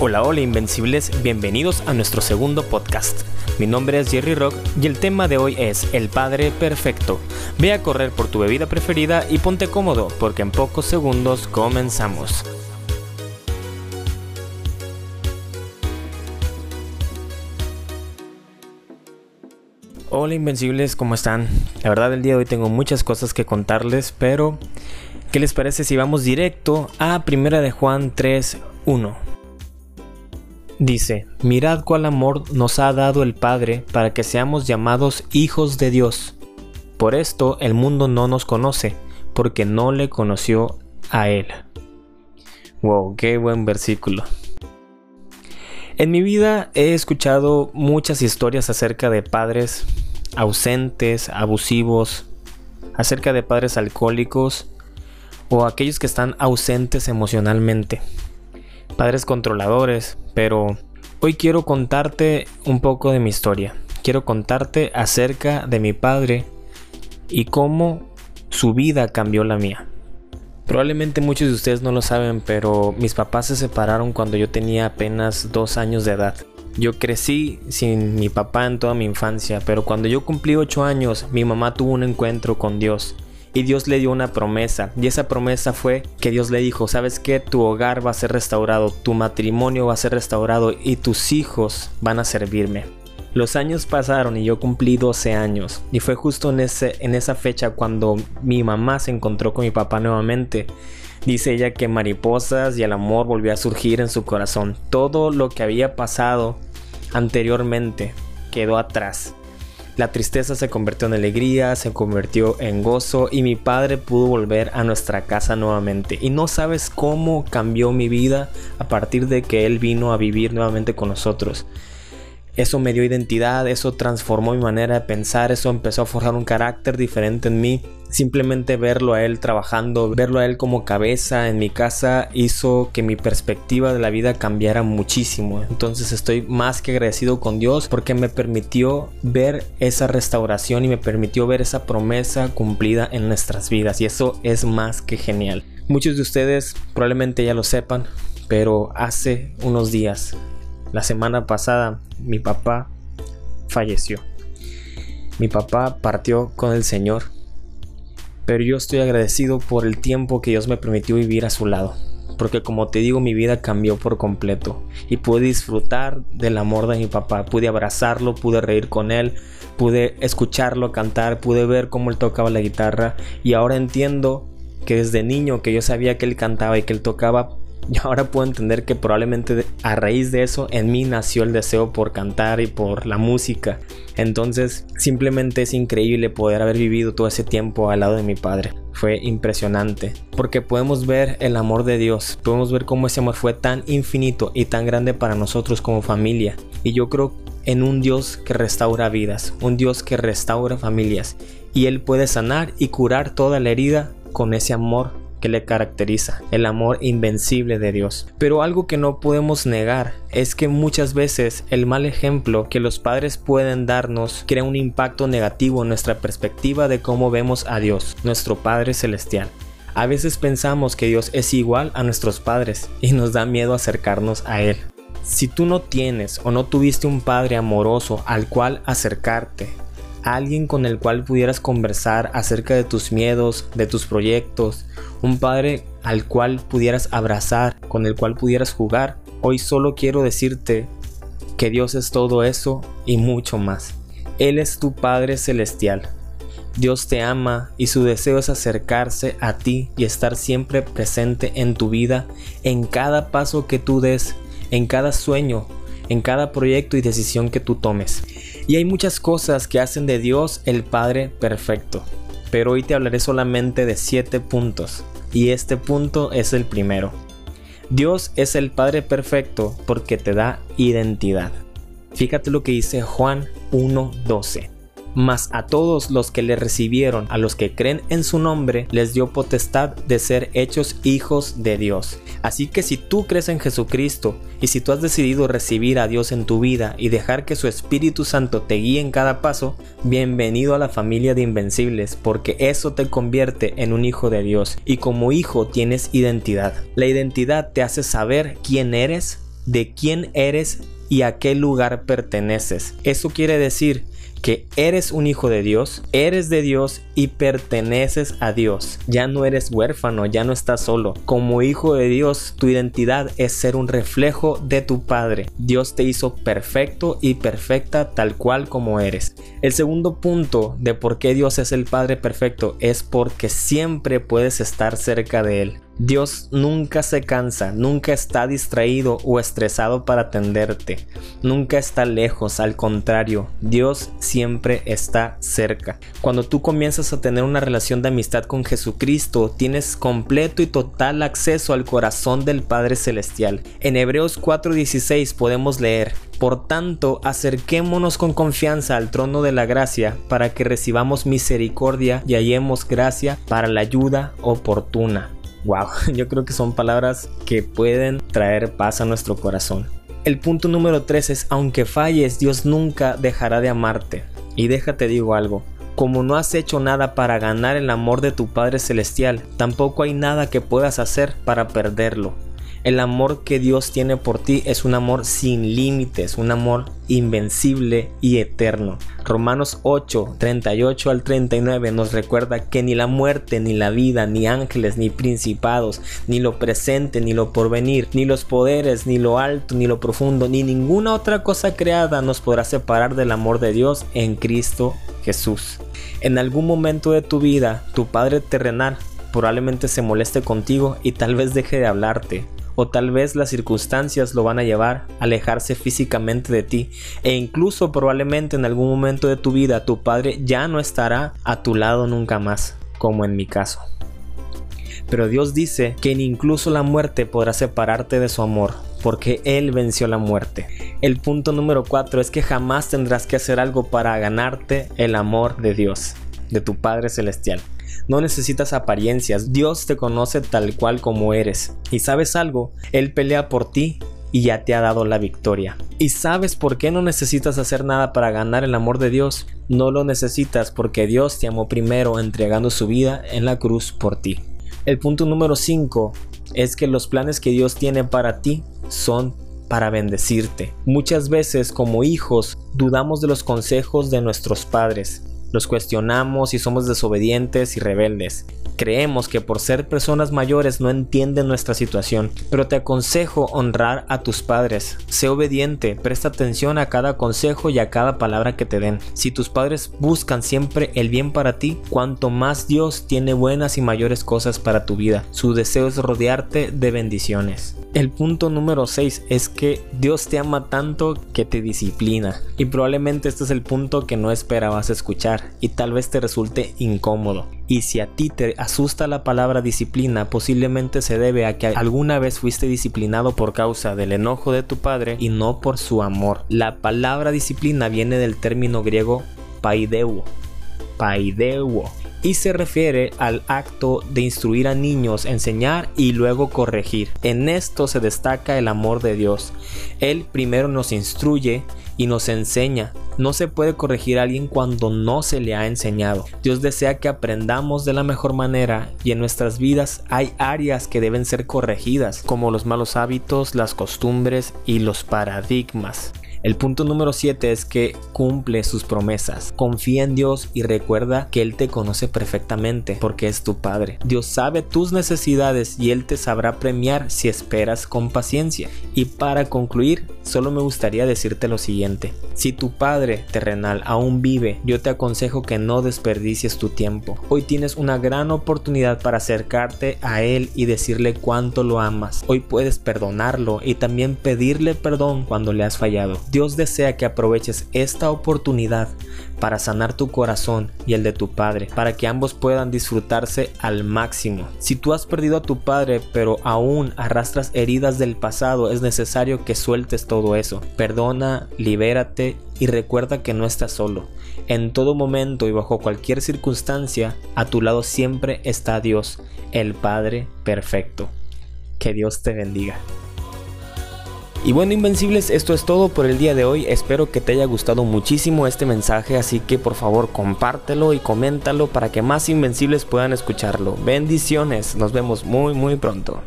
Hola, hola Invencibles, bienvenidos a nuestro segundo podcast. Mi nombre es Jerry Rock y el tema de hoy es El Padre Perfecto. Ve a correr por tu bebida preferida y ponte cómodo porque en pocos segundos comenzamos. Hola Invencibles, ¿cómo están? La verdad el día de hoy tengo muchas cosas que contarles, pero ¿qué les parece si vamos directo a Primera de Juan 3.1? Dice, mirad cuál amor nos ha dado el Padre para que seamos llamados hijos de Dios. Por esto el mundo no nos conoce, porque no le conoció a Él. Wow, qué buen versículo. En mi vida he escuchado muchas historias acerca de padres ausentes, abusivos, acerca de padres alcohólicos o aquellos que están ausentes emocionalmente padres controladores, pero hoy quiero contarte un poco de mi historia. Quiero contarte acerca de mi padre y cómo su vida cambió la mía. Probablemente muchos de ustedes no lo saben, pero mis papás se separaron cuando yo tenía apenas dos años de edad. Yo crecí sin mi papá en toda mi infancia, pero cuando yo cumplí ocho años, mi mamá tuvo un encuentro con Dios y Dios le dio una promesa. Y esa promesa fue que Dios le dijo, ¿sabes qué? Tu hogar va a ser restaurado, tu matrimonio va a ser restaurado y tus hijos van a servirme. Los años pasaron y yo cumplí 12 años y fue justo en, ese, en esa fecha cuando mi mamá se encontró con mi papá nuevamente. Dice ella que mariposas y el amor volvió a surgir en su corazón. Todo lo que había pasado anteriormente quedó atrás. La tristeza se convirtió en alegría, se convirtió en gozo y mi padre pudo volver a nuestra casa nuevamente. Y no sabes cómo cambió mi vida a partir de que él vino a vivir nuevamente con nosotros. Eso me dio identidad, eso transformó mi manera de pensar, eso empezó a forjar un carácter diferente en mí. Simplemente verlo a él trabajando, verlo a él como cabeza en mi casa hizo que mi perspectiva de la vida cambiara muchísimo. Entonces estoy más que agradecido con Dios porque me permitió ver esa restauración y me permitió ver esa promesa cumplida en nuestras vidas. Y eso es más que genial. Muchos de ustedes probablemente ya lo sepan, pero hace unos días la semana pasada mi papá falleció. Mi papá partió con el Señor. Pero yo estoy agradecido por el tiempo que Dios me permitió vivir a su lado. Porque como te digo, mi vida cambió por completo. Y pude disfrutar del amor de mi papá. Pude abrazarlo, pude reír con él, pude escucharlo cantar, pude ver cómo él tocaba la guitarra. Y ahora entiendo que desde niño que yo sabía que él cantaba y que él tocaba, y ahora puedo entender que probablemente a raíz de eso en mí nació el deseo por cantar y por la música. Entonces simplemente es increíble poder haber vivido todo ese tiempo al lado de mi padre. Fue impresionante porque podemos ver el amor de Dios, podemos ver cómo ese amor fue tan infinito y tan grande para nosotros como familia. Y yo creo en un Dios que restaura vidas, un Dios que restaura familias y Él puede sanar y curar toda la herida con ese amor que le caracteriza, el amor invencible de Dios. Pero algo que no podemos negar es que muchas veces el mal ejemplo que los padres pueden darnos crea un impacto negativo en nuestra perspectiva de cómo vemos a Dios, nuestro Padre Celestial. A veces pensamos que Dios es igual a nuestros padres y nos da miedo acercarnos a Él. Si tú no tienes o no tuviste un padre amoroso al cual acercarte, alguien con el cual pudieras conversar acerca de tus miedos, de tus proyectos, un padre al cual pudieras abrazar, con el cual pudieras jugar. Hoy solo quiero decirte que Dios es todo eso y mucho más. Él es tu Padre Celestial. Dios te ama y su deseo es acercarse a ti y estar siempre presente en tu vida, en cada paso que tú des, en cada sueño, en cada proyecto y decisión que tú tomes. Y hay muchas cosas que hacen de Dios el Padre perfecto, pero hoy te hablaré solamente de siete puntos, y este punto es el primero. Dios es el Padre perfecto porque te da identidad. Fíjate lo que dice Juan 1.12 mas a todos los que le recibieron, a los que creen en su nombre, les dio potestad de ser hechos hijos de Dios. Así que si tú crees en Jesucristo y si tú has decidido recibir a Dios en tu vida y dejar que su Espíritu Santo te guíe en cada paso, bienvenido a la familia de Invencibles, porque eso te convierte en un hijo de Dios y como hijo tienes identidad. La identidad te hace saber quién eres de quién eres y a qué lugar perteneces. Eso quiere decir que eres un hijo de Dios, eres de Dios y perteneces a Dios. Ya no eres huérfano, ya no estás solo. Como hijo de Dios, tu identidad es ser un reflejo de tu Padre. Dios te hizo perfecto y perfecta tal cual como eres. El segundo punto de por qué Dios es el Padre perfecto es porque siempre puedes estar cerca de Él. Dios nunca se cansa, nunca está distraído o estresado para atenderte, nunca está lejos, al contrario, Dios siempre está cerca. Cuando tú comienzas a tener una relación de amistad con Jesucristo, tienes completo y total acceso al corazón del Padre Celestial. En Hebreos 4:16 podemos leer, por tanto, acerquémonos con confianza al trono de la gracia para que recibamos misericordia y hallemos gracia para la ayuda oportuna. Wow, yo creo que son palabras que pueden traer paz a nuestro corazón. El punto número 3 es, aunque falles, Dios nunca dejará de amarte. Y déjate digo algo, como no has hecho nada para ganar el amor de tu Padre Celestial, tampoco hay nada que puedas hacer para perderlo. El amor que Dios tiene por ti es un amor sin límites, un amor invencible y eterno. Romanos 8, 38 al 39 nos recuerda que ni la muerte, ni la vida, ni ángeles, ni principados, ni lo presente, ni lo porvenir, ni los poderes, ni lo alto, ni lo profundo, ni ninguna otra cosa creada nos podrá separar del amor de Dios en Cristo Jesús. En algún momento de tu vida, tu Padre terrenal probablemente se moleste contigo y tal vez deje de hablarte, o tal vez las circunstancias lo van a llevar a alejarse físicamente de ti e incluso probablemente en algún momento de tu vida tu padre ya no estará a tu lado nunca más, como en mi caso. Pero Dios dice que ni incluso la muerte podrá separarte de su amor, porque Él venció la muerte. El punto número 4 es que jamás tendrás que hacer algo para ganarte el amor de Dios, de tu Padre Celestial. No necesitas apariencias, Dios te conoce tal cual como eres. Y sabes algo, Él pelea por ti y ya te ha dado la victoria. ¿Y sabes por qué no necesitas hacer nada para ganar el amor de Dios? No lo necesitas porque Dios te amó primero entregando su vida en la cruz por ti. El punto número 5 es que los planes que Dios tiene para ti son para bendecirte. Muchas veces como hijos dudamos de los consejos de nuestros padres los cuestionamos y somos desobedientes y rebeldes. Creemos que por ser personas mayores no entienden nuestra situación, pero te aconsejo honrar a tus padres. Sé obediente, presta atención a cada consejo y a cada palabra que te den. Si tus padres buscan siempre el bien para ti, cuanto más Dios tiene buenas y mayores cosas para tu vida. Su deseo es rodearte de bendiciones. El punto número 6 es que Dios te ama tanto que te disciplina. Y probablemente este es el punto que no esperabas escuchar y tal vez te resulte incómodo. Y si a ti te asusta la palabra disciplina, posiblemente se debe a que alguna vez fuiste disciplinado por causa del enojo de tu padre y no por su amor. La palabra disciplina viene del término griego paideuo. Paideuo y se refiere al acto de instruir a niños, enseñar y luego corregir. En esto se destaca el amor de Dios. Él primero nos instruye y nos enseña. No se puede corregir a alguien cuando no se le ha enseñado. Dios desea que aprendamos de la mejor manera y en nuestras vidas hay áreas que deben ser corregidas, como los malos hábitos, las costumbres y los paradigmas. El punto número 7 es que cumple sus promesas. Confía en Dios y recuerda que Él te conoce perfectamente porque es tu Padre. Dios sabe tus necesidades y Él te sabrá premiar si esperas con paciencia. Y para concluir, solo me gustaría decirte lo siguiente. Si tu Padre terrenal aún vive, yo te aconsejo que no desperdicies tu tiempo. Hoy tienes una gran oportunidad para acercarte a Él y decirle cuánto lo amas. Hoy puedes perdonarlo y también pedirle perdón cuando le has fallado. Dios desea que aproveches esta oportunidad para sanar tu corazón y el de tu padre, para que ambos puedan disfrutarse al máximo. Si tú has perdido a tu padre pero aún arrastras heridas del pasado, es necesario que sueltes todo eso. Perdona, libérate y recuerda que no estás solo. En todo momento y bajo cualquier circunstancia, a tu lado siempre está Dios, el Padre perfecto. Que Dios te bendiga. Y bueno Invencibles, esto es todo por el día de hoy. Espero que te haya gustado muchísimo este mensaje, así que por favor compártelo y coméntalo para que más Invencibles puedan escucharlo. Bendiciones, nos vemos muy muy pronto.